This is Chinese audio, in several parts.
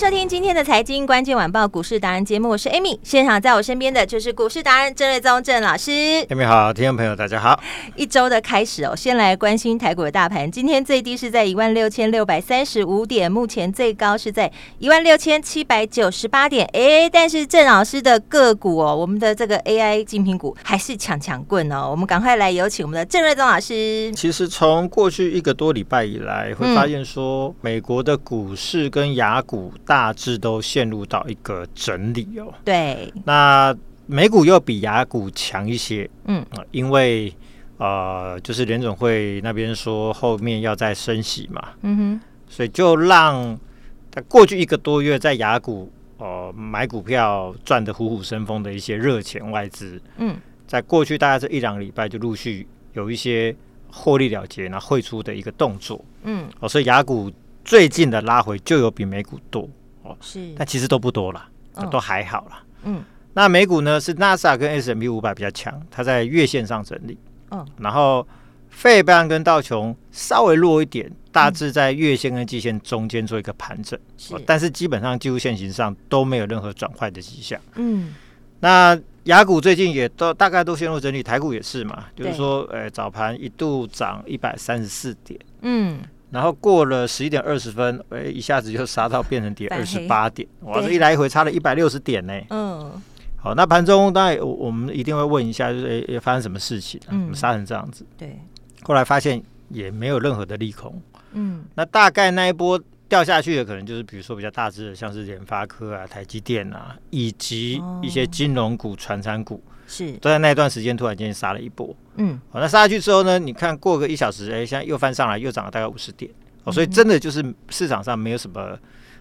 收听今天的财经关键晚报股市达人节目，我是 Amy。现场在我身边的就是股市达人郑瑞宗郑老师。Amy 好，听众朋友大家好。一周的开始哦，先来关心台股的大盘。今天最低是在一万六千六百三十五点，目前最高是在一万六千七百九十八点。哎，但是郑老师的个股哦，我们的这个 AI 精品股还是强强棍哦。我们赶快来有请我们的郑瑞宗老师。其实从过去一个多礼拜以来，会发现说美国的股市跟雅股。大致都陷入到一个整理哦。对，那美股又比雅股强一些，嗯，因为呃，就是联总会那边说后面要再升息嘛，嗯哼，所以就让在过去一个多月在雅股呃买股票赚得虎虎生风的一些热钱外资，嗯，在过去大概这一两个礼拜就陆续有一些获利了结，然后汇出的一个动作，嗯，哦，所以雅股最近的拉回就有比美股多。是，但其实都不多了，哦、都还好了。嗯，那美股呢是纳斯达克跟 S M P 五百比较强，它在月线上整理。嗯，然后费半跟道琼稍微弱一点，大致在月线跟季线中间做一个盘整。但是基本上技术线型上都没有任何转坏的迹象。嗯，那雅股最近也都大概都陷入整理，台股也是嘛，就是说，呃，早盘一度涨一百三十四点。嗯。然后过了十一点二十分，哎，一下子就杀到变成跌二十八点，哇，这一来一回差了一百六十点呢。嗯，好，那盘中当然我我们一定会问一下，就是哎，发生什么事情？嗯，我们杀成这样子。对，后来发现也没有任何的利空。嗯，那大概那一波掉下去的，可能就是比如说比较大只的，像是联发科啊、台积电啊，以及一些金融股、传产股。是。都在那段时间突然间杀了一波，嗯，好，那杀下去之后呢？你看过个一小时，哎，现在又翻上来，又涨了大概五十点，哦，所以真的就是市场上没有什么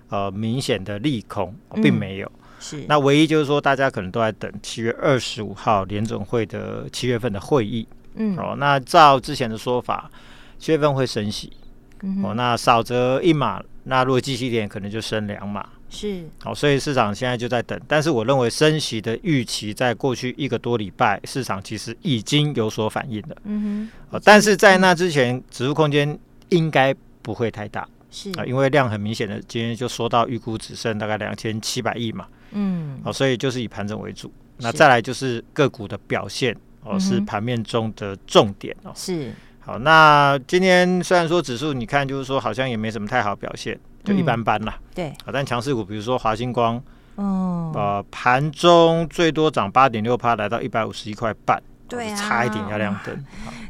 呃明显的利空，并没有。是，那唯一就是说，大家可能都在等七月二十五号联总会的七月份的会议，嗯，哦，那照之前的说法，七月份会升息，哦，那少则一码，那如果继续一点，可能就升两码。是好，所以市场现在就在等，但是我认为升息的预期在过去一个多礼拜，市场其实已经有所反应了。嗯哼，但是在那之前，指数空间应该不会太大，是啊，因为量很明显的，今天就说到预估只剩大概两千七百亿嘛，嗯，好，所以就是以盘整为主，那再来就是个股的表现哦，是盘面中的重点哦。是好，那今天虽然说指数你看就是说好像也没什么太好表现。就一般般啦，嗯、对，啊，但强势股，比如说华星光，哦，呃，盘中最多涨八点六趴，来到一百五十一块半，对、啊，差一点要亮灯，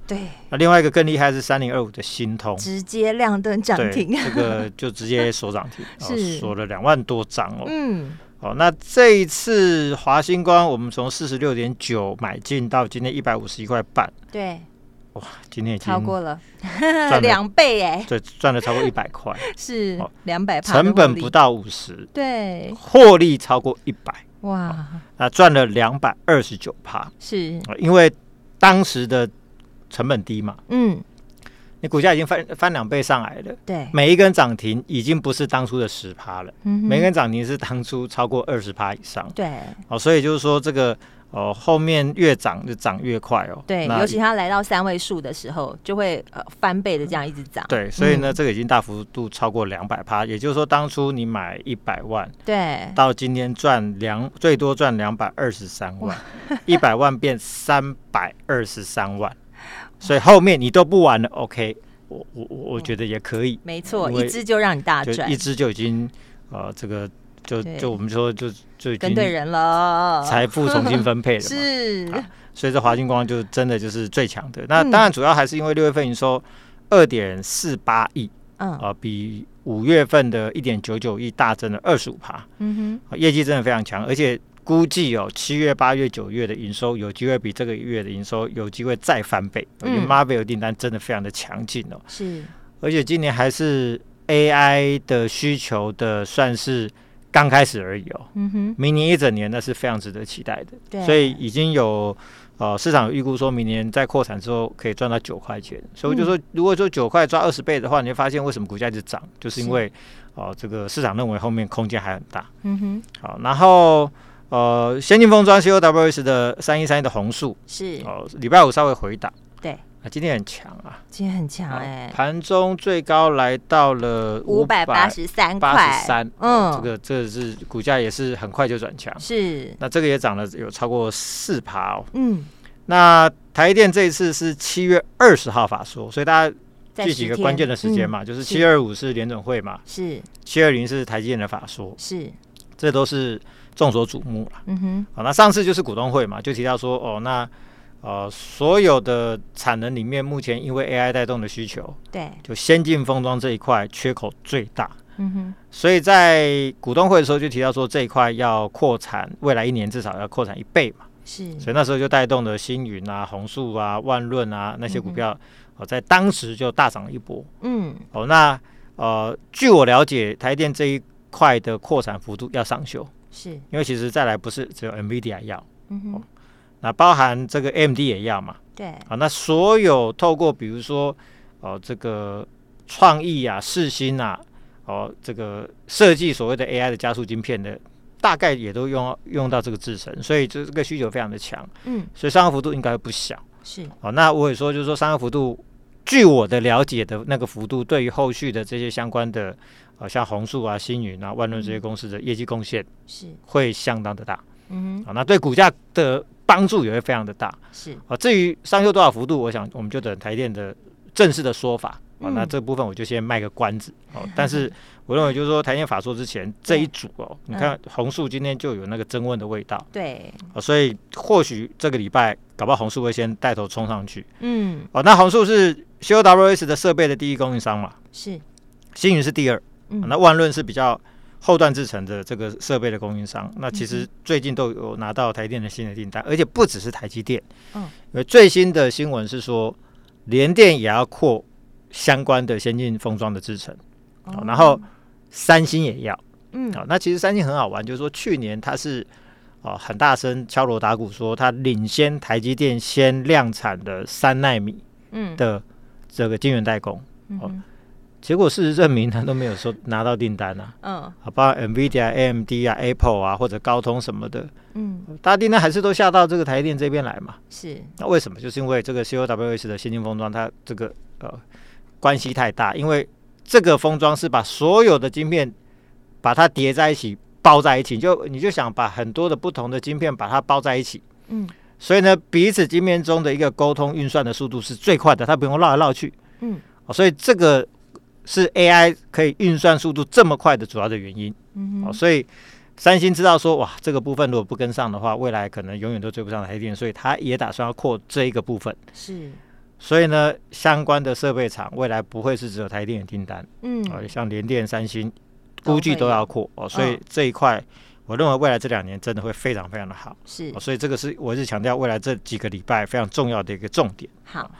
对。那另外一个更厉害是三零二五的新通，直接亮灯涨停，这个就直接锁涨停，是。锁了两万多张哦，嗯，好，那这一次华星光，我们从四十六点九买进到今天一百五十一块半，对。哇，今天已经超过了。两倍哎，对，赚了超过一百块，是两百，成本不到五十，对，获利超过一百，哇，那赚了两百二十九趴，是，因为当时的成本低嘛，嗯，你股价已经翻翻两倍上来了，对，每一根涨停已经不是当初的十趴了，嗯，每一根涨停是当初超过二十趴以上，对，哦，所以就是说这个。哦，后面越涨就涨越快哦。对，尤其它来到三位数的时候，就会呃翻倍的这样一直涨。对，所以呢，嗯、这个已经大幅度超过两百趴，也就是说，当初你买一百万，对，到今天赚两最多赚两百二十三万，一百万变三百二十三万，所以后面你都不玩了。OK，我我我觉得也可以，没错，一只就让你大赚，一只就已经呃这个。就就我们说就就已经跟对人了，财富重新分配了嘛。是、啊，所以这华星光就真的就是最强的。那当然主要还是因为六月份营收二点四八亿，嗯。啊，比五月份的一点九九亿大增了二十五趴，嗯哼，业绩真的非常强，而且估计哦，七月、八月、九月的营收有机会比这个月的营收有机会再翻倍，因为 Marvell 订单真的非常的强劲哦。是，而且今年还是 AI 的需求的算是刚开始而已哦。嗯哼，明年一整年那是非常值得期待的。对，所以已经有。呃，市场预估说明年在扩产之后可以赚到九块钱，所以我就说，如果说九块赚二十倍的话，你会发现为什么股价一直涨，就是因为哦，这个市场认为后面空间还很大。嗯哼。好，然后呃，先进封装 CoWoS 的三一三一的红树是哦，礼拜五稍微回档。对。啊，今天很强啊！今天很强哎，盘中最高来到了五百八十三块，八十三。嗯，这个这個是股价也是很快就转强。是，那这个也涨了有超过四趴哦。嗯，那台电这一次是七月二十号法说，所以大家记几个关键的时间嘛，就是七二五是联准会嘛，是七二零是台积电的法说，是，这都是众所瞩目了。嗯哼，好，那上次就是股东会嘛，就提到说哦，那。呃，所有的产能里面，目前因为 AI 带动的需求，对，就先进封装这一块缺口最大。嗯哼，所以在股东会的时候就提到说，这一块要扩产，未来一年至少要扩产一倍嘛。是，所以那时候就带动了星云啊、红树啊、万润啊那些股票，哦，在当时就大涨了一波。嗯，哦，那呃，据我了解，台电这一块的扩产幅度要上修，是因为其实再来不是只有 NVIDIA 要。嗯哼。那包含这个 AMD 也要嘛？对，啊，那所有透过比如说哦，这个创意啊、世芯啊，哦，这个设计所谓的 AI 的加速晶片的，大概也都用用到这个制程，所以这这个需求非常的强。嗯，所以上扬幅度应该不小。是，哦，那我也说，就是说上扬幅度，据我的了解的那个幅度，对于后续的这些相关的，啊，像红树啊、星云啊、万润这些公司的业绩贡献是会相当的大。嗯，好，那对股价的。帮助也会非常的大，是啊。至于上修多少幅度，我想我们就等台电的正式的说法啊。嗯、那这部分我就先卖个关子哦。但是我认为就是说台电法说之前这一组哦，你看红树今天就有那个增温的味道，对啊。所以或许这个礼拜搞不好红树会先带头冲上去，嗯。哦，那红树是 CoWoS 的设备的第一供应商嘛？是。星云是第二，嗯。那万润是比较。后段制程的这个设备的供应商，那其实最近都有拿到台电的新的订单，而且不只是台积电，嗯，因为最新的新闻是说，联电也要扩相关的先进封装的制程，哦，然后三星也要，嗯，好，那其实三星很好玩，就是说去年它是哦很大声敲锣打鼓说它领先台积电先量产的三纳米，嗯。的这个晶圆代工，哦。结果事实证明，他都没有说拿到订单啊。嗯，好，包括 NVIDIA、AMD 啊、Apple 啊，或者高通什么的。嗯，大订单还是都下到这个台电这边来嘛。是。那为什么？就是因为这个 CoWoS 的先进封装，它这个呃关系太大。因为这个封装是把所有的晶片把它叠在一起，包在一起。就你就想把很多的不同的晶片把它包在一起。嗯。所以呢，彼此晶片中的一个沟通运算的速度是最快的，它不用绕来绕去。嗯。所以这个。是 AI 可以运算速度这么快的主要的原因，嗯哦，所以三星知道说，哇，这个部分如果不跟上的话，未来可能永远都追不上台电，所以他也打算要扩这一个部分。是，所以呢，相关的设备厂未来不会是只有台电的订单，嗯，像联电、三星估计都要扩。哦，所以这一块，我认为未来这两年真的会非常非常的好。是，所以这个是我是强调未来这几个礼拜非常重要的一个重点。好。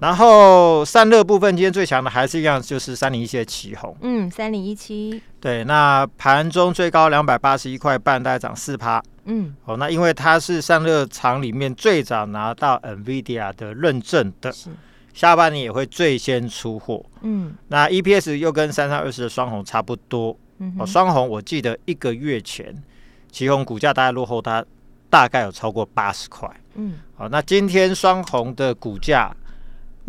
然后散热部分，今天最强的还是一样，就是三零一七的旗红。嗯，三零一七。对，那盘中最高两百八十一块半，大概涨四趴。嗯，哦，那因为它是散热厂里面最早拿到 NVIDIA 的认证的，是下半年也会最先出货。嗯，那 EPS 又跟三三二四的双红差不多。嗯，哦，双红我记得一个月前，旗红股价大概落后它大概有超过八十块。嗯，好，那今天双红的股价。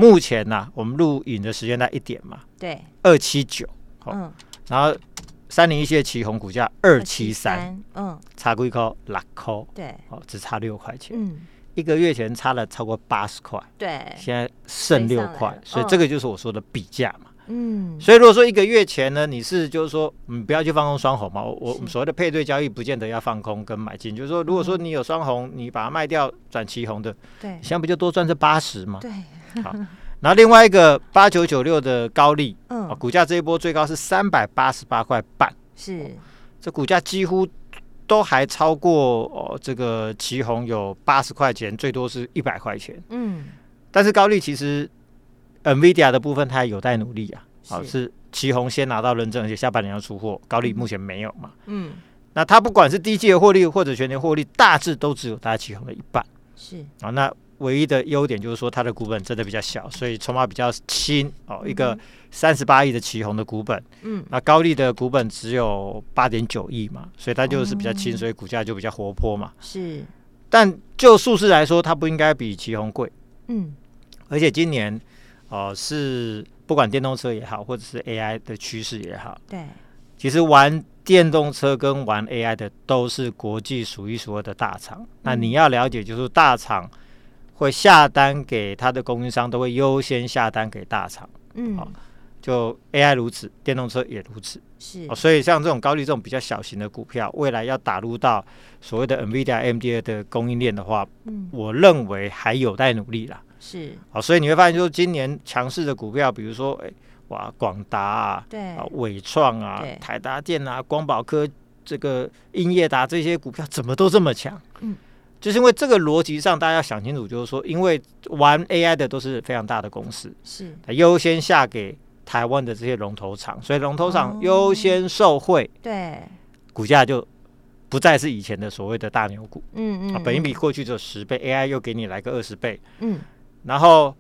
目前呢、啊，我们录影的时间在一点嘛，对，二七九，嗯，然后三零一七的奇鋐股价二七三，嗯，差最高？六扣，对，哦，只差六块钱，嗯，一个月前差了超过八十块，对，现在剩六块，所以这个就是我说的比价嘛，嗯，所以如果说一个月前呢，你是就是说，嗯，不要去放空双红嘛，我我们所谓的配对交易，不见得要放空跟买进，就是说，如果说你有双红，你把它卖掉转旗红的，对，现在不就多赚这八十吗？对。好，然后另外一个八九九六的高利，嗯，股价这一波最高是三百八十八块半，是，这股价几乎都还超过哦，这个旗红有八十块钱，最多是一百块钱。嗯，但是高利其实 NVIDIA 的部分它还有待努力啊。好，是奇宏先拿到认证，而且下半年要出货，高丽目前没有嘛。嗯，那它不管是第一季的获利或者全年获利，大致都只有大概奇鋐的一半。是啊，那。唯一的优点就是说，它的股本真的比较小，所以筹码比较轻哦。一个三十八亿的奇宏的股本，嗯，那高丽的股本只有八点九亿嘛，所以它就是比较轻，所以股价就比较活泼嘛。是，但就数字来说，它不应该比奇宏贵。嗯，而且今年哦、呃，是不管电动车也好，或者是 AI 的趋势也好，对，其实玩电动车跟玩 AI 的都是国际数一数二的大厂。那你要了解，就是大厂。会下单给它的供应商，都会优先下单给大厂。嗯，好，就 AI 如此，电动车也如此。是，所以像这种高利这种比较小型的股票，未来要打入到所谓的 NVIDIA、AMD 的供应链的话，嗯，我认为还有待努力啦。是，好，所以你会发现，就是今年强势的股票，比如说，哎，哇，广达啊，对，啊，伟创啊，台达电啊，光宝科，这个英业达这些股票怎么都这么强？嗯。就是因为这个逻辑上，大家要想清楚，就是说，因为玩 AI 的都是非常大的公司，是优先下给台湾的这些龙头厂，所以龙头厂优先受惠，对，股价就不再是以前的所谓的大牛股，嗯嗯，本一比过去只有十倍，AI 又给你来个二十倍，嗯，然后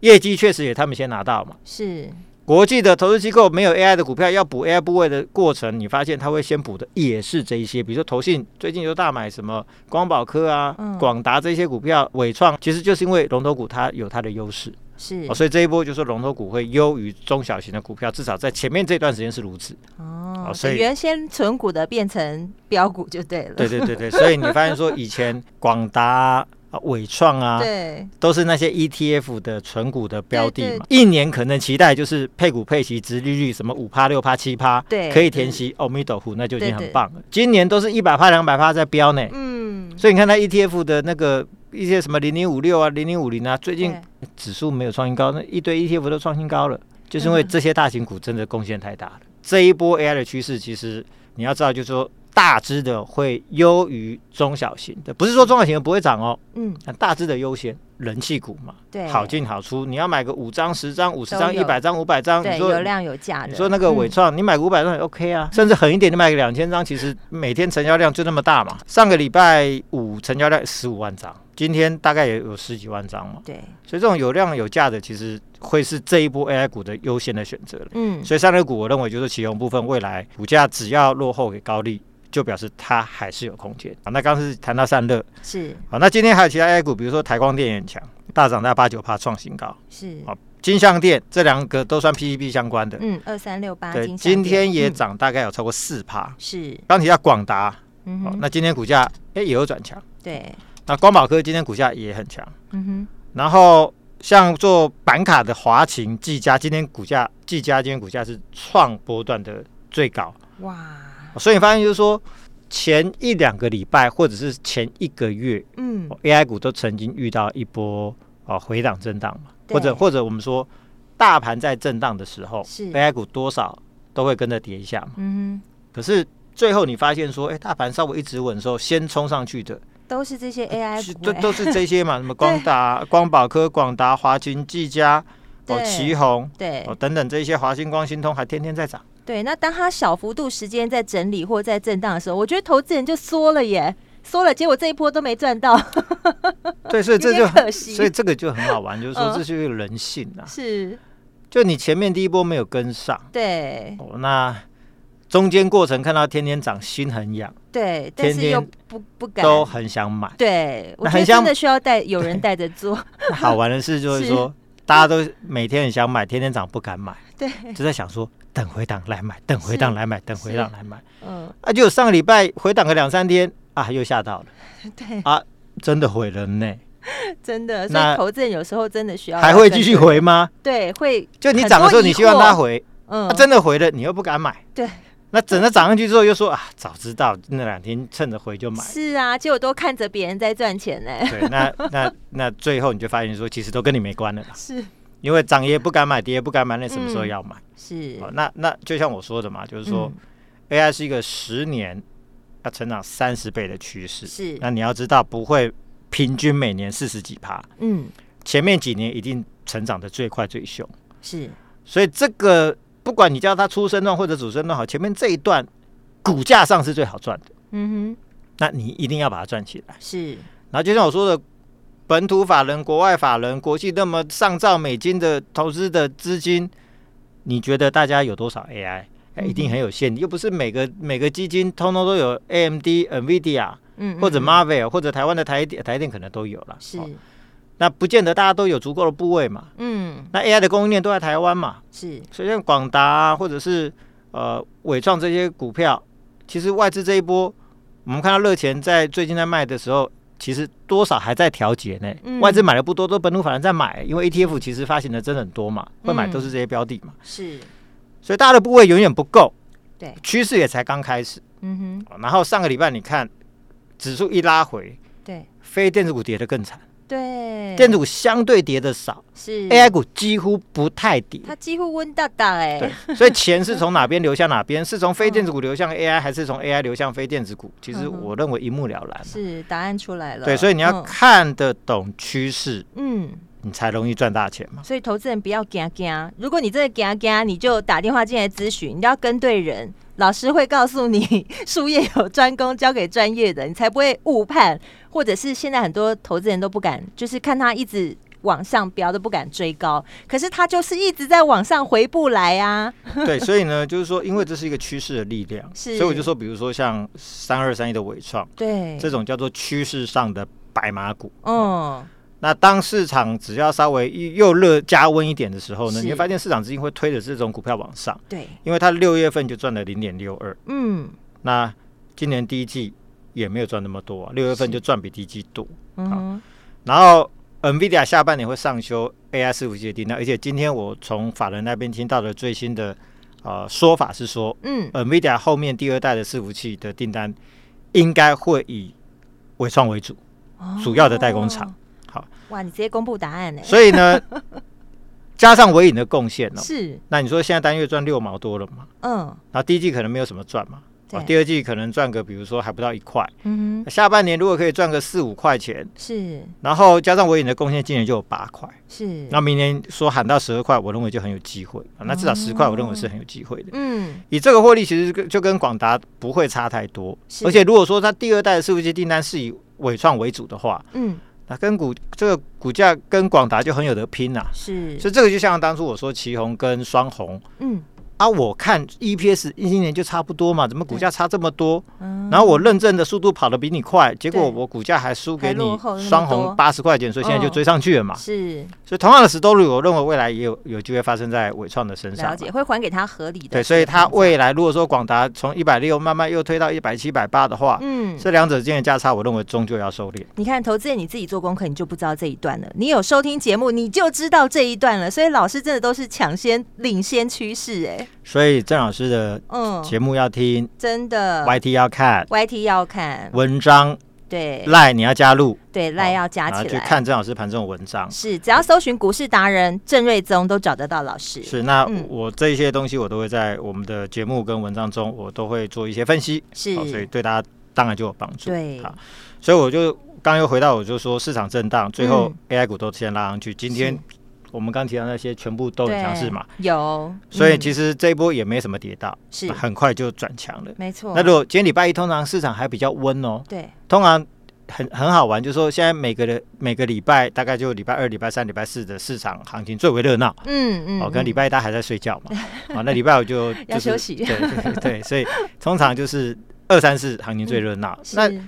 业绩确实也他们先拿到嘛，是。国际的投资机构没有 AI 的股票，要补 AI 部位的过程，你发现他会先补的也是这一些，比如说投信最近就大买什么光宝科啊、广达这些股票，伟创其实就是因为龙头股它有它的优势，是、哦，所以这一波就是龙头股会优于中小型的股票，至少在前面这段时间是如此。哦，所以原先存股的变成标股就对了。对对对对，所以你发现说以前广达。纬创啊，对，都是那些 ETF 的纯股的标的嘛，一年可能期待就是配股配息，殖利率什么五趴六趴七趴，对，可以填息，哦，弥陀佛，那就已经很棒了。今年都是一百趴两百趴在飙呢，嗯，所以你看它 ETF 的那个一些什么零零五六啊，零零五零啊，最近指数没有创新高，那一堆 ETF 都创新高了，就是因为这些大型股真的贡献太大了。这一波 AI 的趋势，其实你要知道，就是说。大只的会优于中小型的，不是说中小型的不会涨哦。嗯，大只的优先，人气股嘛，对，好进好出。你要买个五张、十张、五十张、一百张、五百张，你说有量有价的。你说那个伟创，你买个五百张也 OK 啊，甚至狠一点，你买个两千张，其实每天成交量就那么大嘛。上个礼拜五成交量十五万张，今天大概也有十几万张嘛。对，所以这种有量有价的，其实会是这一波 AI 股的优先的选择。嗯，所以上个股我认为就是奇鋐部分，未来股价只要落后给高力。就表示它还是有空间啊。那刚是谈到散热，是好。那今天还有其他 AI 股，比如说台光电也很强，大涨在八九帕创新高，是啊。金相电这两个都算 PCB 相关的，嗯，二三六八，对，今天也涨大概有超过四趴，是。刚提到广达，嗯，那今天股价哎也有转强，对。那光宝科今天股价也很强，嗯哼。然后像做板卡的华擎、技嘉，今天股价技嘉今天股价是创波段的最高，哇。所以你发现就是说，前一两个礼拜或者是前一个月，嗯，AI 股都曾经遇到一波啊回档震荡嘛，或者或者我们说大盘在震荡的时候是，AI 股多少都会跟着跌一下嘛。嗯，可是最后你发现说，哎，大盘稍微一直稳的时候，先冲上去的都是这些 AI 股，都都是这些嘛，什么 光达、光宝科、广达、华勤、技嘉、哦奇宏，对，哦等等这些华星光、新通还天天在涨。对，那当它小幅度时间在整理或在震荡的时候，我觉得投资人就缩了耶，缩了，结果这一波都没赚到。对，所以这就可惜，所以这个就很好玩，就是说这是一个人性啊。是，就你前面第一波没有跟上，对，哦，那中间过程看到天天涨，心很痒，对，但是又不不敢，都很想买，对，我觉得真的需要带有人带着做。好玩的事就是 说，大家都每天很想买，天天涨不敢买，对，就在想说。等回档来买，等回档来买，等回档来买。嗯，啊，就上个礼拜回档个两三天啊，又吓到了。对啊，真的毁了呢。真的，所以投资人有时候真的需要。还会继续回吗？对，会。就你涨的时候，你希望它回，嗯，真的回了，你又不敢买。对。那整个涨上去之后，又说啊，早知道那两天趁着回就买。是啊，结果都看着别人在赚钱呢。对，那那那最后你就发现说，其实都跟你没关了。是。因为涨也不敢买，跌也不敢买，那什么时候要买？嗯、是，那那就像我说的嘛，就是说，嗯、AI 是一个十年要成长三十倍的趋势。是，那你要知道不会平均每年四十几趴，嗯，前面几年一定成长的最快最凶。是，所以这个不管你叫它出生段或者主升段好，前面这一段股价上是最好赚的。嗯哼，那你一定要把它赚起来。是，然后就像我说的。本土法人、国外法人、国际那么上兆美金的投资的资金，你觉得大家有多少 AI？一定很有限，又不是每个每个基金通通都有 AMD、NVIDIA，嗯，或者 Marvel 或者台湾的台电，台电可能都有了。是，那不见得大家都有足够的部位嘛。嗯，那 AI 的供应链都在台湾嘛。是，所以像广达啊，或者是呃伟创这些股票，其实外资这一波，我们看到热钱在最近在卖的时候。其实多少还在调节呢，嗯、外资买的不多，都本土法人在买，因为 ETF 其实发行的真的很多嘛，嗯、会买都是这些标的嘛，是，所以大家的部位永远不够，对，趋势也才刚开始，嗯哼，然后上个礼拜你看指数一拉回，对，非电子股跌得更惨。对，电子股相对跌的少，是 AI 股几乎不太跌，它几乎温大大哎。对，所以钱是从 哪边流向哪边？是从非电子股流向 AI，还是从 AI 流向非电子股？其实我认为一目了然。是，答案出来了。对，所以你要看得懂趋势，嗯，你才容易赚大钱嘛。所以投资人不要惊惊，如果你真的惊惊，你就打电话进来咨询，你要跟对人。老师会告诉你，术业有专攻，交给专业的，你才不会误判，或者是现在很多投资人都不敢，就是看他一直往上飙，都不敢追高，可是他就是一直在往上回不来啊。对，所以呢，就是说，因为这是一个趋势的力量，是，所以我就说，比如说像三二三一的伟创，对，这种叫做趋势上的白马股，嗯。那当市场只要稍微又热加温一点的时候呢，你会发现市场资金会推着这种股票往上。对，因为它六月份就赚了零点六二。嗯，那今年第一季也没有赚那么多啊，六月份就赚比第一季多。嗯，然后 NVIDIA 下半年会上修 AI 伺服器的订单，而且今天我从法人那边听到的最新的呃说法是说，嗯，NVIDIA 后面第二代的伺服器的订单应该会以伟创为主，主要的代工厂。哇，你直接公布答案呢？所以呢，加上尾影的贡献哦，是。那你说现在单月赚六毛多了嘛？嗯。然后第一季可能没有什么赚嘛？啊。第二季可能赚个，比如说还不到一块。嗯哼。下半年如果可以赚个四五块钱，是。然后加上尾影的贡献，今年就有八块。是。那明年说喊到十二块，我认为就很有机会。那至少十块，我认为是很有机会的。嗯。以这个获利，其实就跟广达不会差太多。而且如果说它第二代的伺服器订单是以伟创为主的话，嗯。那跟股这个股价跟广达就很有得拼呐、啊，是，所以这个就像当初我说旗红跟双红，嗯。啊，我看 EPS 一今年就差不多嘛，怎么股价差这么多？嗯、然后我认证的速度跑得比你快，结果我股价还输给你双红八十块钱，所以现在就追上去了嘛。是、哦，所以同样的 story，我认为未来也有有机会发生在伟创的身上。了解，会还给他合理的。对，所以他未来如果说广达从一百六慢慢又推到一百七、百八的话，嗯，这两者之间的价差，我认为终究要收敛。你看，投资人你自己做功课，你就不知道这一段了。你有收听节目，你就知道这一段了。所以老师真的都是抢先领先趋势，哎。所以郑老师的节目要听，真的，YT 要看，YT 要看。文章，对，LINE 你要加入，对，LINE 要加起来，去看郑老师盘中文章，是，只要搜寻股市达人郑瑞宗都找得到老师。是，那我这些东西我都会在我们的节目跟文章中，我都会做一些分析，是，所以对大家当然就有帮助。对，好，所以我就刚又回到，我就说市场震荡，最后 AI 股都先拉上去，今天。我们刚提到那些全部都很强势嘛，有，嗯、所以其实这一波也没什么跌到，是。很快就转强了，没错。那如果今天礼拜一，通常市场还比较温哦，对，通常很很好玩，就是说现在每个的每个礼拜大概就礼拜二、礼拜三、礼拜四的市场行情最为热闹，嗯嗯，哦，可能礼拜一大家还在睡觉嘛，啊，那礼拜五就、就是、要休息，对对对，所以通常就是二三四行情最热闹，嗯、那。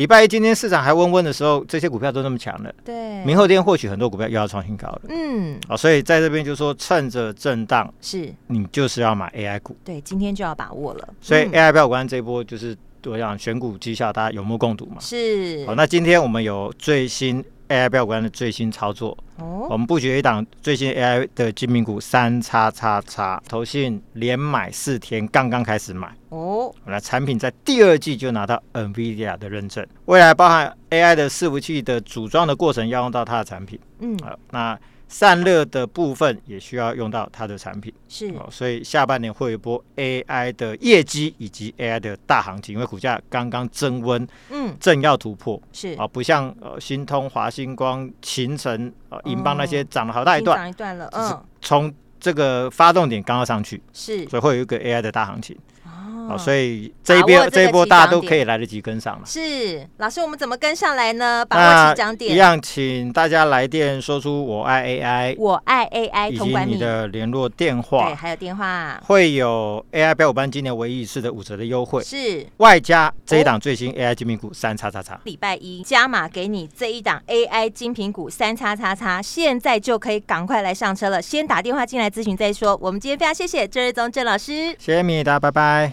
礼拜一今天市场还温温的时候，这些股票都那么强了。对，明后天或许很多股票又要创新高了。嗯，啊，所以在这边就说，趁着震荡，是你就是要买 AI 股。对，今天就要把握了。所以 AI 标股这一波就是我想选股绩效，大家有目共睹嘛。是。好，那今天我们有最新。AI 标股的最新操作，哦，我们布局一档最新 AI 的精品股三叉叉叉，投信连买四天，刚刚开始买。哦。那产品在第二季就拿到 NVIDIA 的认证，未来包含 AI 的伺服器的组装的过程要用到它的产品，嗯，好，那散热的部分也需要用到它的产品，是。哦，所以下半年会有一波 AI 的业绩以及 AI 的大行情，因为股价刚刚增温，嗯，正要突破，是。啊，不像呃新通、华星光、勤诚、呃银邦那些涨了好大一段，涨一段了，嗯，从这个发动点刚刚上去，是，所以会有一个 AI 的大行情。哦，所以这一波这一波大家都可以来得及跟上了。是，老师，我们怎么跟上来呢？把握起涨点。一样，请大家来电说出我爱 AI，我爱 AI，以及你的联络电话，对，还有电话，会有 AI 标股班今年唯一一次的五折的优惠，是外加这一档最新 AI 精品股三叉叉叉。礼拜一加码给你这一档 AI 精品股三叉叉叉，现在就可以赶快来上车了。先打电话进来咨询再说。我们今天非常谢谢郑瑞宗郑老师，谢谢米达，拜拜。